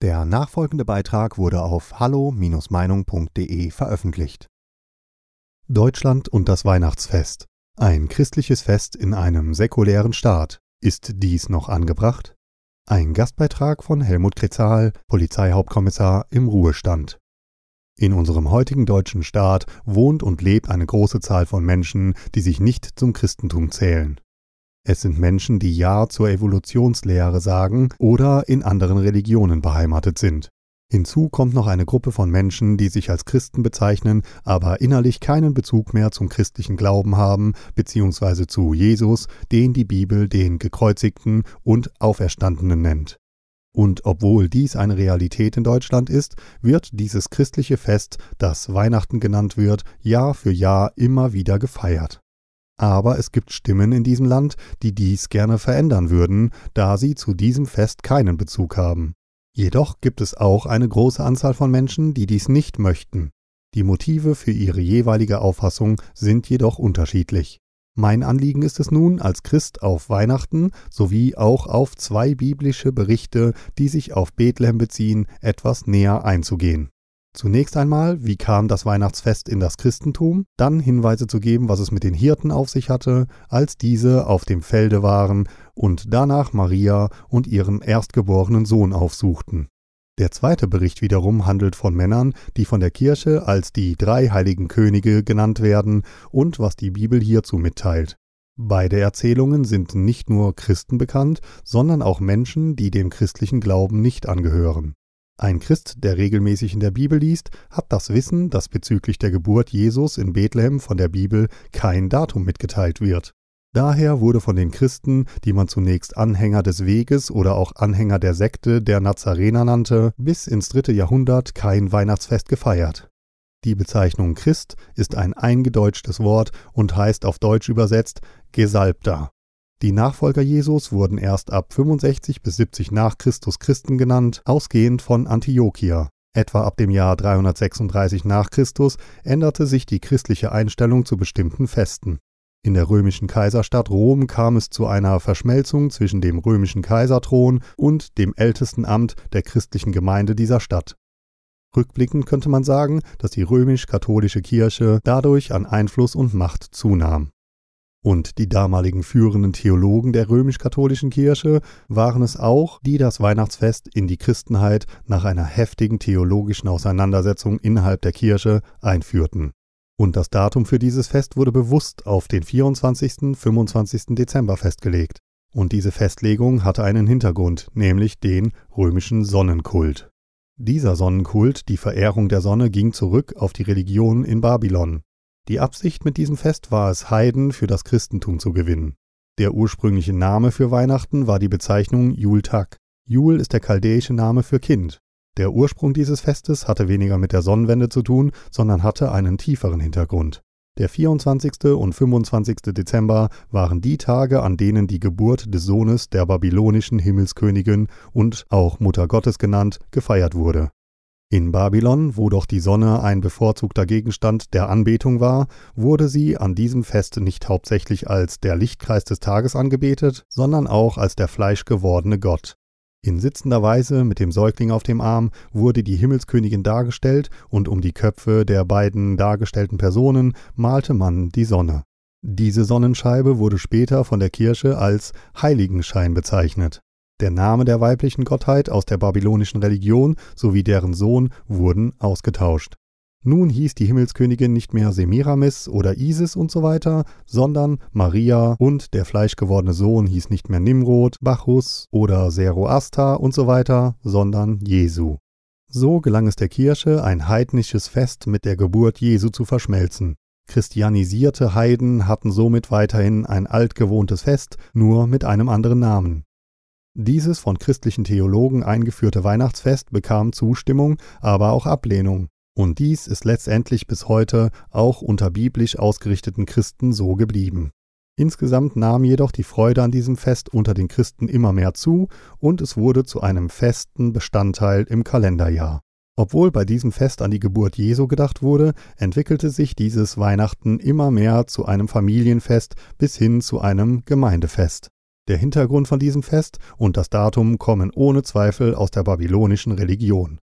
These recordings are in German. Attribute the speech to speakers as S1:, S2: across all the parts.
S1: Der nachfolgende Beitrag wurde auf hallo-meinung.de veröffentlicht. Deutschland und das Weihnachtsfest. Ein christliches Fest in einem säkulären Staat. Ist dies noch angebracht? Ein Gastbeitrag von Helmut Kretzal, Polizeihauptkommissar im Ruhestand. In unserem heutigen deutschen Staat wohnt und lebt eine große Zahl von Menschen, die sich nicht zum Christentum zählen. Es sind Menschen, die Ja zur Evolutionslehre sagen oder in anderen Religionen beheimatet sind. Hinzu kommt noch eine Gruppe von Menschen, die sich als Christen bezeichnen, aber innerlich keinen Bezug mehr zum christlichen Glauben haben, beziehungsweise zu Jesus, den die Bibel den gekreuzigten und Auferstandenen nennt. Und obwohl dies eine Realität in Deutschland ist, wird dieses christliche Fest, das Weihnachten genannt wird, Jahr für Jahr immer wieder gefeiert. Aber es gibt Stimmen in diesem Land, die dies gerne verändern würden, da sie zu diesem Fest keinen Bezug haben. Jedoch gibt es auch eine große Anzahl von Menschen, die dies nicht möchten. Die Motive für ihre jeweilige Auffassung sind jedoch unterschiedlich. Mein Anliegen ist es nun, als Christ auf Weihnachten sowie auch auf zwei biblische Berichte, die sich auf Bethlehem beziehen, etwas näher einzugehen. Zunächst einmal, wie kam das Weihnachtsfest in das Christentum, dann Hinweise zu geben, was es mit den Hirten auf sich hatte, als diese auf dem Felde waren und danach Maria und ihren erstgeborenen Sohn aufsuchten. Der zweite Bericht wiederum handelt von Männern, die von der Kirche als die drei heiligen Könige genannt werden und was die Bibel hierzu mitteilt. Beide Erzählungen sind nicht nur Christen bekannt, sondern auch Menschen, die dem christlichen Glauben nicht angehören. Ein Christ, der regelmäßig in der Bibel liest, hat das Wissen, dass bezüglich der Geburt Jesus in Bethlehem von der Bibel kein Datum mitgeteilt wird. Daher wurde von den Christen, die man zunächst Anhänger des Weges oder auch Anhänger der Sekte der Nazarener nannte, bis ins dritte Jahrhundert kein Weihnachtsfest gefeiert. Die Bezeichnung Christ ist ein eingedeutschtes Wort und heißt auf Deutsch übersetzt Gesalbter. Die Nachfolger Jesus wurden erst ab 65 bis 70 nach Christus Christen genannt, ausgehend von Antiochia. Etwa ab dem Jahr 336 nach Christus änderte sich die christliche Einstellung zu bestimmten Festen. In der römischen Kaiserstadt Rom kam es zu einer Verschmelzung zwischen dem römischen Kaiserthron und dem ältesten Amt der christlichen Gemeinde dieser Stadt. Rückblickend könnte man sagen, dass die römisch-katholische Kirche dadurch an Einfluss und Macht zunahm. Und die damaligen führenden Theologen der römisch-katholischen Kirche waren es auch, die das Weihnachtsfest in die Christenheit nach einer heftigen theologischen Auseinandersetzung innerhalb der Kirche einführten. Und das Datum für dieses Fest wurde bewusst auf den 24. 25. Dezember festgelegt. Und diese Festlegung hatte einen Hintergrund, nämlich den römischen Sonnenkult. Dieser Sonnenkult, die Verehrung der Sonne, ging zurück auf die Religion in Babylon. Die Absicht mit diesem Fest war es, Heiden für das Christentum zu gewinnen. Der ursprüngliche Name für Weihnachten war die Bezeichnung Jultag. Jul ist der chaldäische Name für Kind. Der Ursprung dieses Festes hatte weniger mit der Sonnenwende zu tun, sondern hatte einen tieferen Hintergrund. Der 24. und 25. Dezember waren die Tage, an denen die Geburt des Sohnes der babylonischen Himmelskönigin und auch Mutter Gottes genannt gefeiert wurde. In Babylon, wo doch die Sonne ein bevorzugter Gegenstand der Anbetung war, wurde sie an diesem Fest nicht hauptsächlich als der Lichtkreis des Tages angebetet, sondern auch als der fleischgewordene Gott. In sitzender Weise mit dem Säugling auf dem Arm wurde die Himmelskönigin dargestellt und um die Köpfe der beiden dargestellten Personen malte man die Sonne. Diese Sonnenscheibe wurde später von der Kirche als Heiligenschein bezeichnet. Der Name der weiblichen Gottheit aus der babylonischen Religion sowie deren Sohn wurden ausgetauscht. Nun hieß die Himmelskönigin nicht mehr Semiramis oder Isis und so weiter, sondern Maria und der fleischgewordene Sohn hieß nicht mehr Nimrod, Bacchus oder Zoroaster und so weiter, sondern Jesu. So gelang es der Kirche, ein heidnisches Fest mit der Geburt Jesu zu verschmelzen. Christianisierte Heiden hatten somit weiterhin ein altgewohntes Fest, nur mit einem anderen Namen. Dieses von christlichen Theologen eingeführte Weihnachtsfest bekam Zustimmung, aber auch Ablehnung. Und dies ist letztendlich bis heute auch unter biblisch ausgerichteten Christen so geblieben. Insgesamt nahm jedoch die Freude an diesem Fest unter den Christen immer mehr zu und es wurde zu einem festen Bestandteil im Kalenderjahr. Obwohl bei diesem Fest an die Geburt Jesu gedacht wurde, entwickelte sich dieses Weihnachten immer mehr zu einem Familienfest bis hin zu einem Gemeindefest. Der Hintergrund von diesem Fest und das Datum kommen ohne Zweifel aus der babylonischen Religion.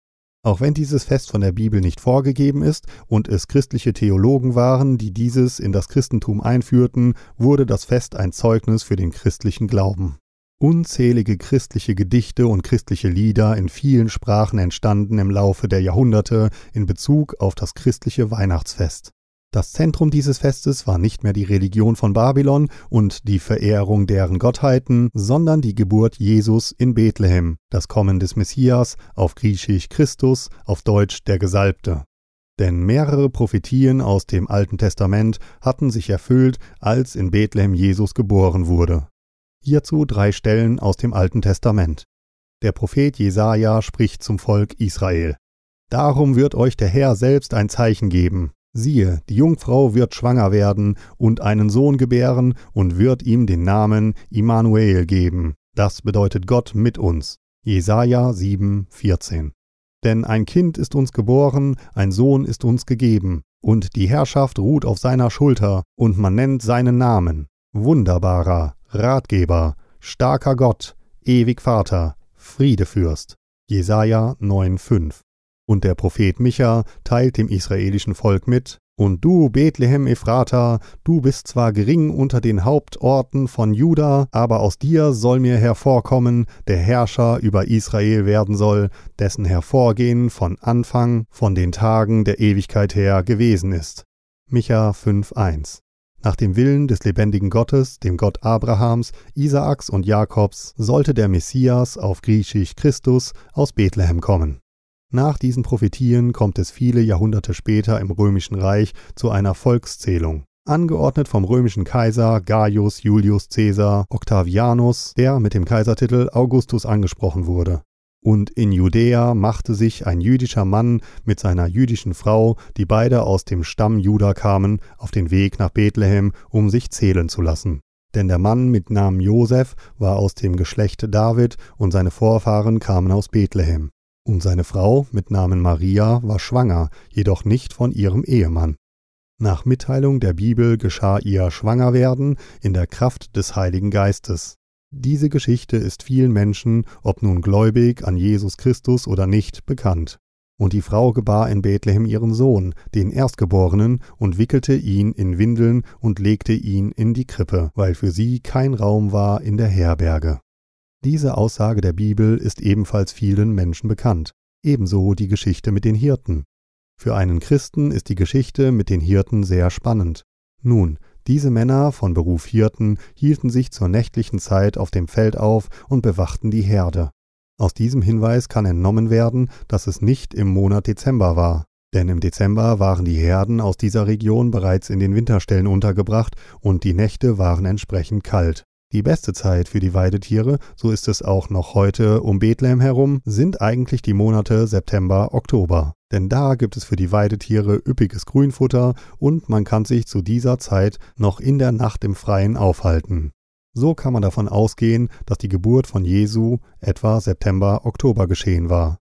S1: Auch wenn dieses Fest von der Bibel nicht vorgegeben ist und es christliche Theologen waren, die dieses in das Christentum einführten, wurde das Fest ein Zeugnis für den christlichen Glauben. Unzählige christliche Gedichte und christliche Lieder in vielen Sprachen entstanden im Laufe der Jahrhunderte in Bezug auf das christliche Weihnachtsfest. Das Zentrum dieses Festes war nicht mehr die Religion von Babylon und die Verehrung deren Gottheiten, sondern die Geburt Jesus in Bethlehem, das Kommen des Messias, auf Griechisch Christus, auf Deutsch der Gesalbte. Denn mehrere Prophetien aus dem Alten Testament hatten sich erfüllt, als in Bethlehem Jesus geboren wurde. Hierzu drei Stellen aus dem Alten Testament. Der Prophet Jesaja spricht zum Volk Israel. Darum wird euch der Herr selbst ein Zeichen geben. Siehe, die Jungfrau wird schwanger werden und einen Sohn gebären und wird ihm den Namen Immanuel geben. Das bedeutet Gott mit uns. Jesaja 7, 14. Denn ein Kind ist uns geboren, ein Sohn ist uns gegeben, und die Herrschaft ruht auf seiner Schulter, und man nennt seinen Namen. Wunderbarer, Ratgeber, starker Gott, ewig Vater, Friedefürst. Jesaja 9, 5. Und der Prophet Micha teilt dem israelischen Volk mit, und du, Bethlehem Ephrata, du bist zwar gering unter den Hauptorten von Juda, aber aus dir soll mir hervorkommen, der Herrscher über Israel werden soll, dessen Hervorgehen von Anfang, von den Tagen der Ewigkeit her gewesen ist. Micha 5,1 Nach dem Willen des lebendigen Gottes, dem Gott Abrahams, Isaaks und Jakobs, sollte der Messias auf Griechisch Christus aus Bethlehem kommen. Nach diesen Prophetien kommt es viele Jahrhunderte später im Römischen Reich zu einer Volkszählung, angeordnet vom römischen Kaiser Gaius Julius Caesar Octavianus, der mit dem Kaisertitel Augustus angesprochen wurde. Und in Judäa machte sich ein jüdischer Mann mit seiner jüdischen Frau, die beide aus dem Stamm Juda kamen, auf den Weg nach Bethlehem, um sich zählen zu lassen. Denn der Mann mit Namen Josef war aus dem Geschlecht David und seine Vorfahren kamen aus Bethlehem. Und seine Frau mit Namen Maria war schwanger, jedoch nicht von ihrem Ehemann. Nach Mitteilung der Bibel geschah ihr Schwangerwerden in der Kraft des Heiligen Geistes. Diese Geschichte ist vielen Menschen, ob nun gläubig an Jesus Christus oder nicht, bekannt. Und die Frau gebar in Bethlehem ihren Sohn, den Erstgeborenen, und wickelte ihn in Windeln und legte ihn in die Krippe, weil für sie kein Raum war in der Herberge. Diese Aussage der Bibel ist ebenfalls vielen Menschen bekannt, ebenso die Geschichte mit den Hirten. Für einen Christen ist die Geschichte mit den Hirten sehr spannend. Nun, diese Männer von Beruf Hirten hielten sich zur nächtlichen Zeit auf dem Feld auf und bewachten die Herde. Aus diesem Hinweis kann entnommen werden, dass es nicht im Monat Dezember war, denn im Dezember waren die Herden aus dieser Region bereits in den Winterstellen untergebracht und die Nächte waren entsprechend kalt. Die beste Zeit für die Weidetiere, so ist es auch noch heute um Bethlehem herum, sind eigentlich die Monate September, Oktober. Denn da gibt es für die Weidetiere üppiges Grünfutter und man kann sich zu dieser Zeit noch in der Nacht im Freien aufhalten. So kann man davon ausgehen, dass die Geburt von Jesu etwa September, Oktober geschehen war.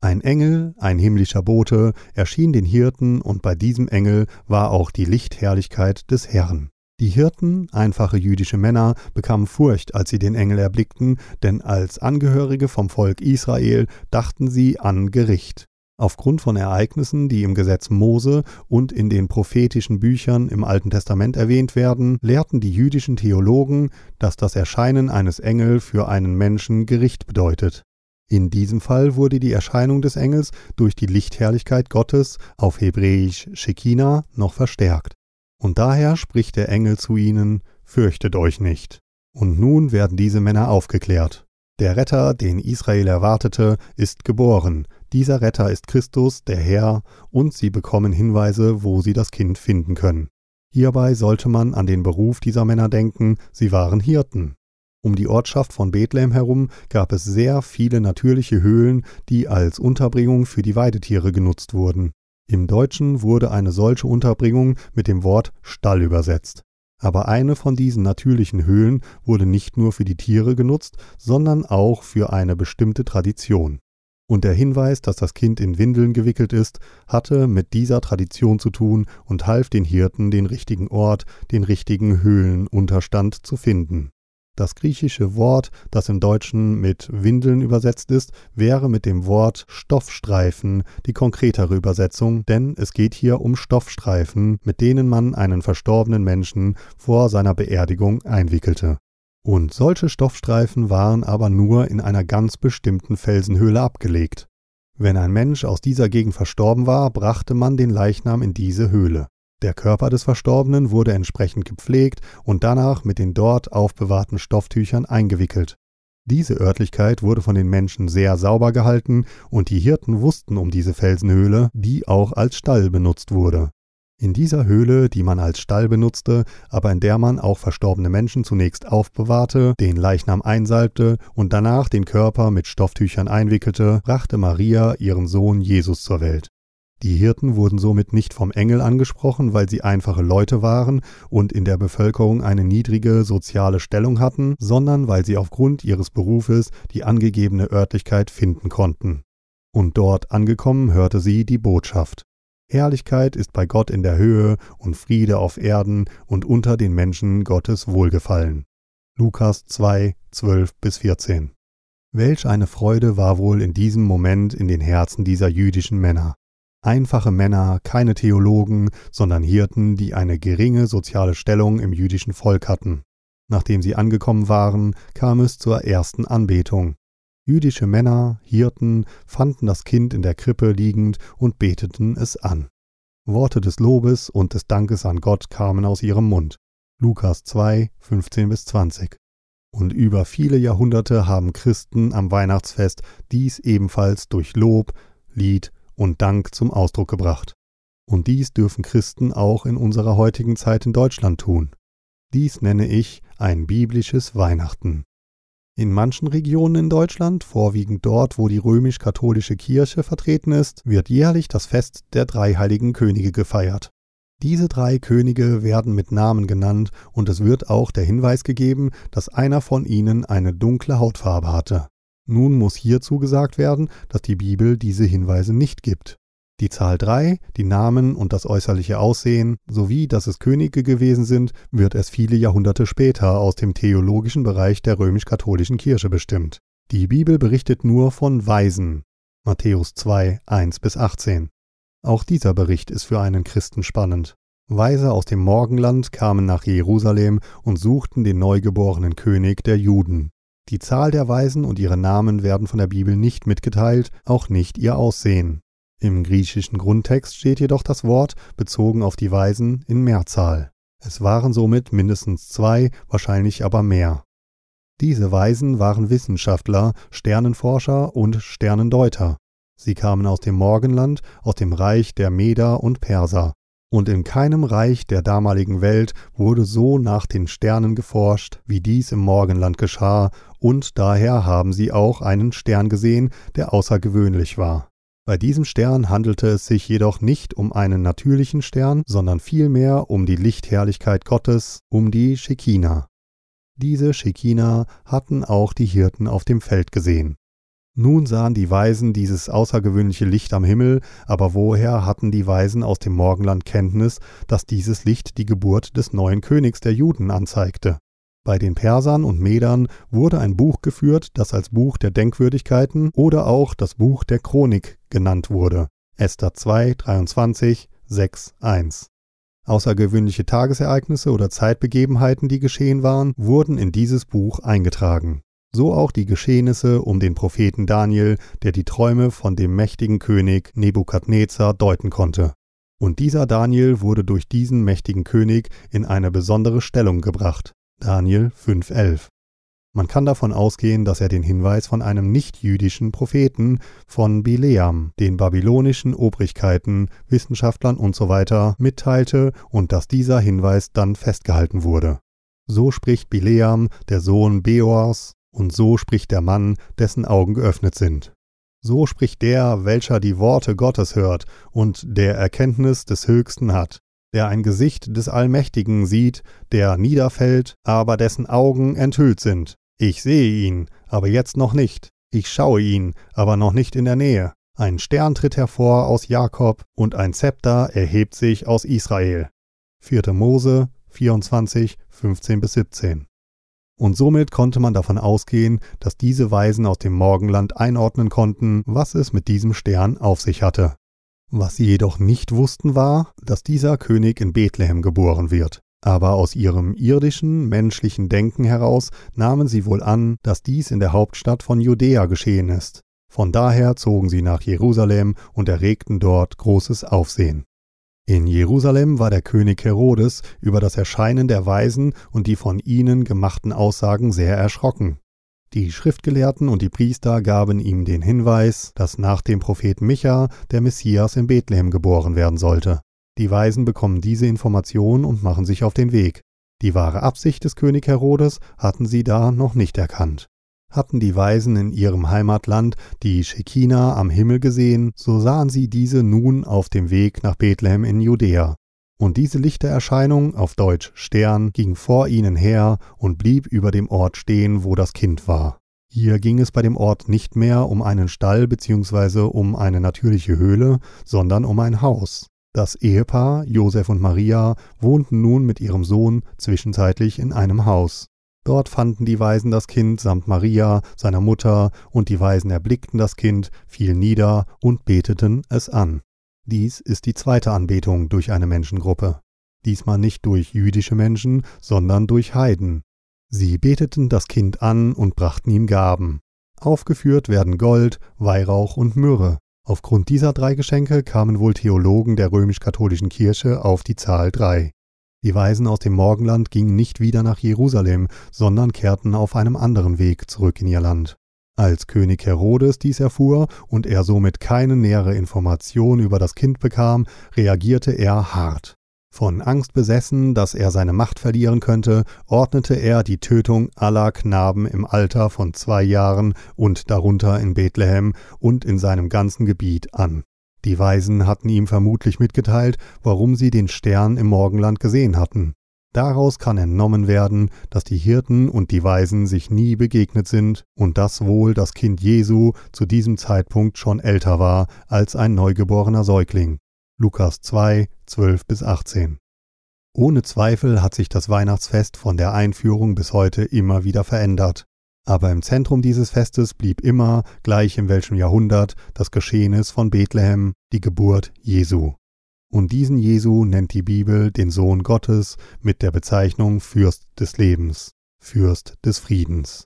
S1: Ein Engel, ein himmlischer Bote, erschien den Hirten und bei diesem Engel war auch die Lichtherrlichkeit des Herrn. Die Hirten, einfache jüdische Männer, bekamen Furcht, als sie den Engel erblickten, denn als Angehörige vom Volk Israel dachten sie an Gericht. Aufgrund von Ereignissen, die im Gesetz Mose und in den prophetischen Büchern im Alten Testament erwähnt werden, lehrten die jüdischen Theologen, dass das Erscheinen eines Engels für einen Menschen Gericht bedeutet. In diesem Fall wurde die Erscheinung des Engels durch die Lichtherrlichkeit Gottes auf Hebräisch Shekinah noch verstärkt. Und daher spricht der Engel zu ihnen, Fürchtet euch nicht. Und nun werden diese Männer aufgeklärt. Der Retter, den Israel erwartete, ist geboren. Dieser Retter ist Christus, der Herr, und sie bekommen Hinweise, wo sie das Kind finden können. Hierbei sollte man an den Beruf dieser Männer denken, sie waren Hirten. Um die Ortschaft von Bethlehem herum gab es sehr viele natürliche Höhlen, die als Unterbringung für die Weidetiere genutzt wurden. Im Deutschen wurde eine solche Unterbringung mit dem Wort Stall übersetzt. Aber eine von diesen natürlichen Höhlen wurde nicht nur für die Tiere genutzt, sondern auch für eine bestimmte Tradition. Und der Hinweis, dass das Kind in Windeln gewickelt ist, hatte mit dieser Tradition zu tun und half den Hirten, den richtigen Ort, den richtigen Höhlenunterstand zu finden. Das griechische Wort, das im Deutschen mit Windeln übersetzt ist, wäre mit dem Wort Stoffstreifen die konkretere Übersetzung, denn es geht hier um Stoffstreifen, mit denen man einen verstorbenen Menschen vor seiner Beerdigung einwickelte. Und solche Stoffstreifen waren aber nur in einer ganz bestimmten Felsenhöhle abgelegt. Wenn ein Mensch aus dieser Gegend verstorben war, brachte man den Leichnam in diese Höhle. Der Körper des Verstorbenen wurde entsprechend gepflegt und danach mit den dort aufbewahrten Stofftüchern eingewickelt. Diese Örtlichkeit wurde von den Menschen sehr sauber gehalten und die Hirten wussten um diese Felsenhöhle, die auch als Stall benutzt wurde. In dieser Höhle, die man als Stall benutzte, aber in der man auch verstorbene Menschen zunächst aufbewahrte, den Leichnam einsalbte und danach den Körper mit Stofftüchern einwickelte, brachte Maria ihren Sohn Jesus zur Welt. Die Hirten wurden somit nicht vom Engel angesprochen, weil sie einfache Leute waren und in der Bevölkerung eine niedrige soziale Stellung hatten, sondern weil sie aufgrund ihres Berufes die angegebene Örtlichkeit finden konnten. Und dort angekommen hörte sie die Botschaft. Herrlichkeit ist bei Gott in der Höhe und Friede auf Erden und unter den Menschen Gottes Wohlgefallen. Lukas 2, 12 bis 14. Welch eine Freude war wohl in diesem Moment in den Herzen dieser jüdischen Männer. Einfache Männer, keine Theologen, sondern Hirten, die eine geringe soziale Stellung im jüdischen Volk hatten. Nachdem sie angekommen waren, kam es zur ersten Anbetung. Jüdische Männer, Hirten, fanden das Kind in der Krippe liegend und beteten es an. Worte des Lobes und des Dankes an Gott kamen aus ihrem Mund. Lukas 2, 15 bis 20. Und über viele Jahrhunderte haben Christen am Weihnachtsfest dies ebenfalls durch Lob, Lied und Dank zum Ausdruck gebracht. Und dies dürfen Christen auch in unserer heutigen Zeit in Deutschland tun. Dies nenne ich ein biblisches Weihnachten. In manchen Regionen in Deutschland, vorwiegend dort, wo die römisch-katholische Kirche vertreten ist, wird jährlich das Fest der drei heiligen Könige gefeiert. Diese drei Könige werden mit Namen genannt und es wird auch der Hinweis gegeben, dass einer von ihnen eine dunkle Hautfarbe hatte. Nun muss hierzu gesagt werden, dass die Bibel diese Hinweise nicht gibt. Die Zahl 3, die Namen und das äußerliche Aussehen sowie dass es Könige gewesen sind, wird erst viele Jahrhunderte später aus dem theologischen Bereich der römisch-katholischen Kirche bestimmt. Die Bibel berichtet nur von Weisen. Matthäus 2, 1 bis 18. Auch dieser Bericht ist für einen Christen spannend. Weise aus dem Morgenland kamen nach Jerusalem und suchten den neugeborenen König der Juden. Die Zahl der Weisen und ihre Namen werden von der Bibel nicht mitgeteilt, auch nicht ihr Aussehen. Im griechischen Grundtext steht jedoch das Wort, bezogen auf die Weisen, in Mehrzahl. Es waren somit mindestens zwei, wahrscheinlich aber mehr. Diese Weisen waren Wissenschaftler, Sternenforscher und Sternendeuter. Sie kamen aus dem Morgenland, aus dem Reich der Meder und Perser und in keinem Reich der damaligen Welt wurde so nach den Sternen geforscht, wie dies im Morgenland geschah, und daher haben sie auch einen Stern gesehen, der außergewöhnlich war. Bei diesem Stern handelte es sich jedoch nicht um einen natürlichen Stern, sondern vielmehr um die Lichtherrlichkeit Gottes, um die Shekina. Diese Shekina hatten auch die Hirten auf dem Feld gesehen. Nun sahen die Weisen dieses außergewöhnliche Licht am Himmel, aber woher hatten die Weisen aus dem Morgenland Kenntnis, dass dieses Licht die Geburt des neuen Königs der Juden anzeigte? Bei den Persern und Medern wurde ein Buch geführt, das als Buch der Denkwürdigkeiten oder auch das Buch der Chronik genannt wurde. Esther 2, 23, 6, 1. Außergewöhnliche Tagesereignisse oder Zeitbegebenheiten, die geschehen waren, wurden in dieses Buch eingetragen so auch die Geschehnisse um den Propheten Daniel, der die Träume von dem mächtigen König Nebukadnezar deuten konnte. Und dieser Daniel wurde durch diesen mächtigen König in eine besondere Stellung gebracht. Daniel 5,11. Man kann davon ausgehen, dass er den Hinweis von einem nichtjüdischen Propheten von Bileam, den babylonischen Obrigkeiten, Wissenschaftlern usw. So mitteilte und dass dieser Hinweis dann festgehalten wurde. So spricht Bileam, der Sohn Beors, und so spricht der Mann, dessen Augen geöffnet sind. So spricht der, welcher die Worte Gottes hört und der Erkenntnis des Höchsten hat, der ein Gesicht des Allmächtigen sieht, der niederfällt, aber dessen Augen enthüllt sind. Ich sehe ihn, aber jetzt noch nicht. Ich schaue ihn, aber noch nicht in der Nähe. Ein Stern tritt hervor aus Jakob und ein Zepter erhebt sich aus Israel. 4. Mose 24, 15 bis 17. und somit konnte man davon ausgehen, dass diese Weisen aus dem Morgenland einordnen konnten, was es mit diesem Stern auf sich hatte. Was sie jedoch nicht wussten war, dass dieser König in Bethlehem geboren wird. Aber aus ihrem irdischen, menschlichen Denken heraus nahmen sie wohl an, dass dies in der Hauptstadt von Judäa geschehen ist. Von daher zogen sie nach Jerusalem und erregten dort großes Aufsehen. In Jerusalem war der König Herodes über das Erscheinen der Weisen und die von ihnen gemachten Aussagen sehr erschrocken. Die Schriftgelehrten und die Priester gaben ihm den Hinweis, dass nach dem Propheten Micha der Messias in Bethlehem geboren werden sollte. Die Weisen bekommen diese Information und machen sich auf den Weg. Die wahre Absicht des König Herodes hatten sie da noch nicht erkannt. Hatten die Weisen in ihrem Heimatland die Schekina am Himmel gesehen, so sahen sie diese nun auf dem Weg nach Bethlehem in Judäa. Und diese Lichtererscheinung, auf Deutsch Stern, ging vor ihnen her und blieb über dem Ort stehen, wo das Kind war. Hier ging es bei dem Ort nicht mehr um einen Stall bzw. um eine natürliche Höhle, sondern um ein Haus. Das Ehepaar, Josef und Maria, wohnten nun mit ihrem Sohn zwischenzeitlich in einem Haus. Dort fanden die Weisen das Kind samt Maria, seiner Mutter, und die Weisen erblickten das Kind, fielen nieder und beteten es an. Dies ist die zweite Anbetung durch eine Menschengruppe. Diesmal nicht durch jüdische Menschen, sondern durch Heiden. Sie beteten das Kind an und brachten ihm Gaben. Aufgeführt werden Gold, Weihrauch und Myrrhe. Aufgrund dieser drei Geschenke kamen wohl Theologen der römisch-katholischen Kirche auf die Zahl drei. Die Weisen aus dem Morgenland gingen nicht wieder nach Jerusalem, sondern kehrten auf einem anderen Weg zurück in ihr Land. Als König Herodes dies erfuhr und er somit keine nähere Information über das Kind bekam, reagierte er hart. Von Angst besessen, dass er seine Macht verlieren könnte, ordnete er die Tötung aller Knaben im Alter von zwei Jahren und darunter in Bethlehem und in seinem ganzen Gebiet an. Die Weisen hatten ihm vermutlich mitgeteilt, warum sie den Stern im Morgenland gesehen hatten. Daraus kann entnommen werden, dass die Hirten und die Weisen sich nie begegnet sind und dass wohl das Kind Jesu zu diesem Zeitpunkt schon älter war als ein neugeborener Säugling. Lukas 2, 12 bis 18. Ohne Zweifel hat sich das Weihnachtsfest von der Einführung bis heute immer wieder verändert. Aber im Zentrum dieses Festes blieb immer, gleich in welchem Jahrhundert, das Geschehnis von Bethlehem, die Geburt Jesu. Und diesen Jesu nennt die Bibel den Sohn Gottes mit der Bezeichnung Fürst des Lebens, Fürst des Friedens.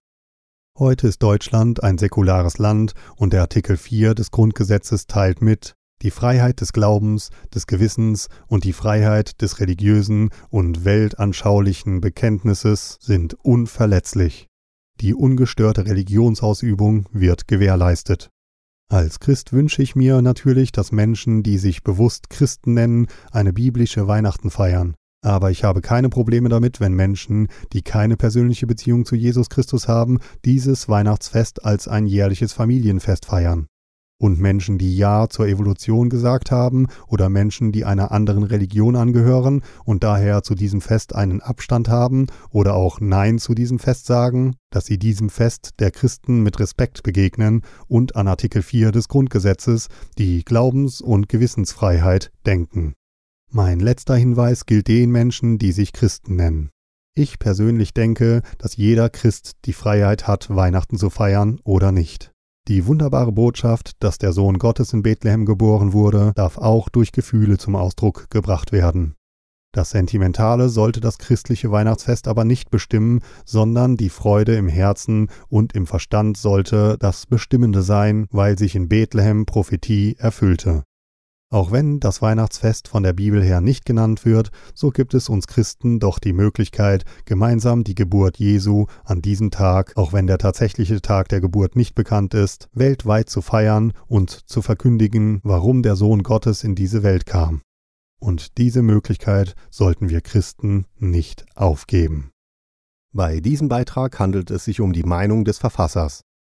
S1: Heute ist Deutschland ein säkulares Land und der Artikel 4 des Grundgesetzes teilt mit, die Freiheit des Glaubens, des Gewissens und die Freiheit des religiösen und weltanschaulichen Bekenntnisses sind unverletzlich. Die ungestörte Religionsausübung wird gewährleistet. Als Christ wünsche ich mir natürlich, dass Menschen, die sich bewusst Christen nennen, eine biblische Weihnachten feiern. Aber ich habe keine Probleme damit, wenn Menschen, die keine persönliche Beziehung zu Jesus Christus haben, dieses Weihnachtsfest als ein jährliches Familienfest feiern. Und Menschen, die Ja zur Evolution gesagt haben oder Menschen, die einer anderen Religion angehören und daher zu diesem Fest einen Abstand haben oder auch Nein zu diesem Fest sagen, dass sie diesem Fest der Christen mit Respekt begegnen und an Artikel 4 des Grundgesetzes, die Glaubens- und Gewissensfreiheit, denken. Mein letzter Hinweis gilt den Menschen, die sich Christen nennen. Ich persönlich denke, dass jeder Christ die Freiheit hat, Weihnachten zu feiern oder nicht. Die wunderbare Botschaft, dass der Sohn Gottes in Bethlehem geboren wurde, darf auch durch Gefühle zum Ausdruck gebracht werden. Das Sentimentale sollte das christliche Weihnachtsfest aber nicht bestimmen, sondern die Freude im Herzen und im Verstand sollte das Bestimmende sein, weil sich in Bethlehem Prophetie erfüllte. Auch wenn das Weihnachtsfest von der Bibel her nicht genannt wird, so gibt es uns Christen doch die Möglichkeit, gemeinsam die Geburt Jesu an diesem Tag, auch wenn der tatsächliche Tag der Geburt nicht bekannt ist, weltweit zu feiern und zu verkündigen, warum der Sohn Gottes in diese Welt kam. Und diese Möglichkeit sollten wir Christen nicht aufgeben. Bei diesem Beitrag handelt es sich um die Meinung des Verfassers.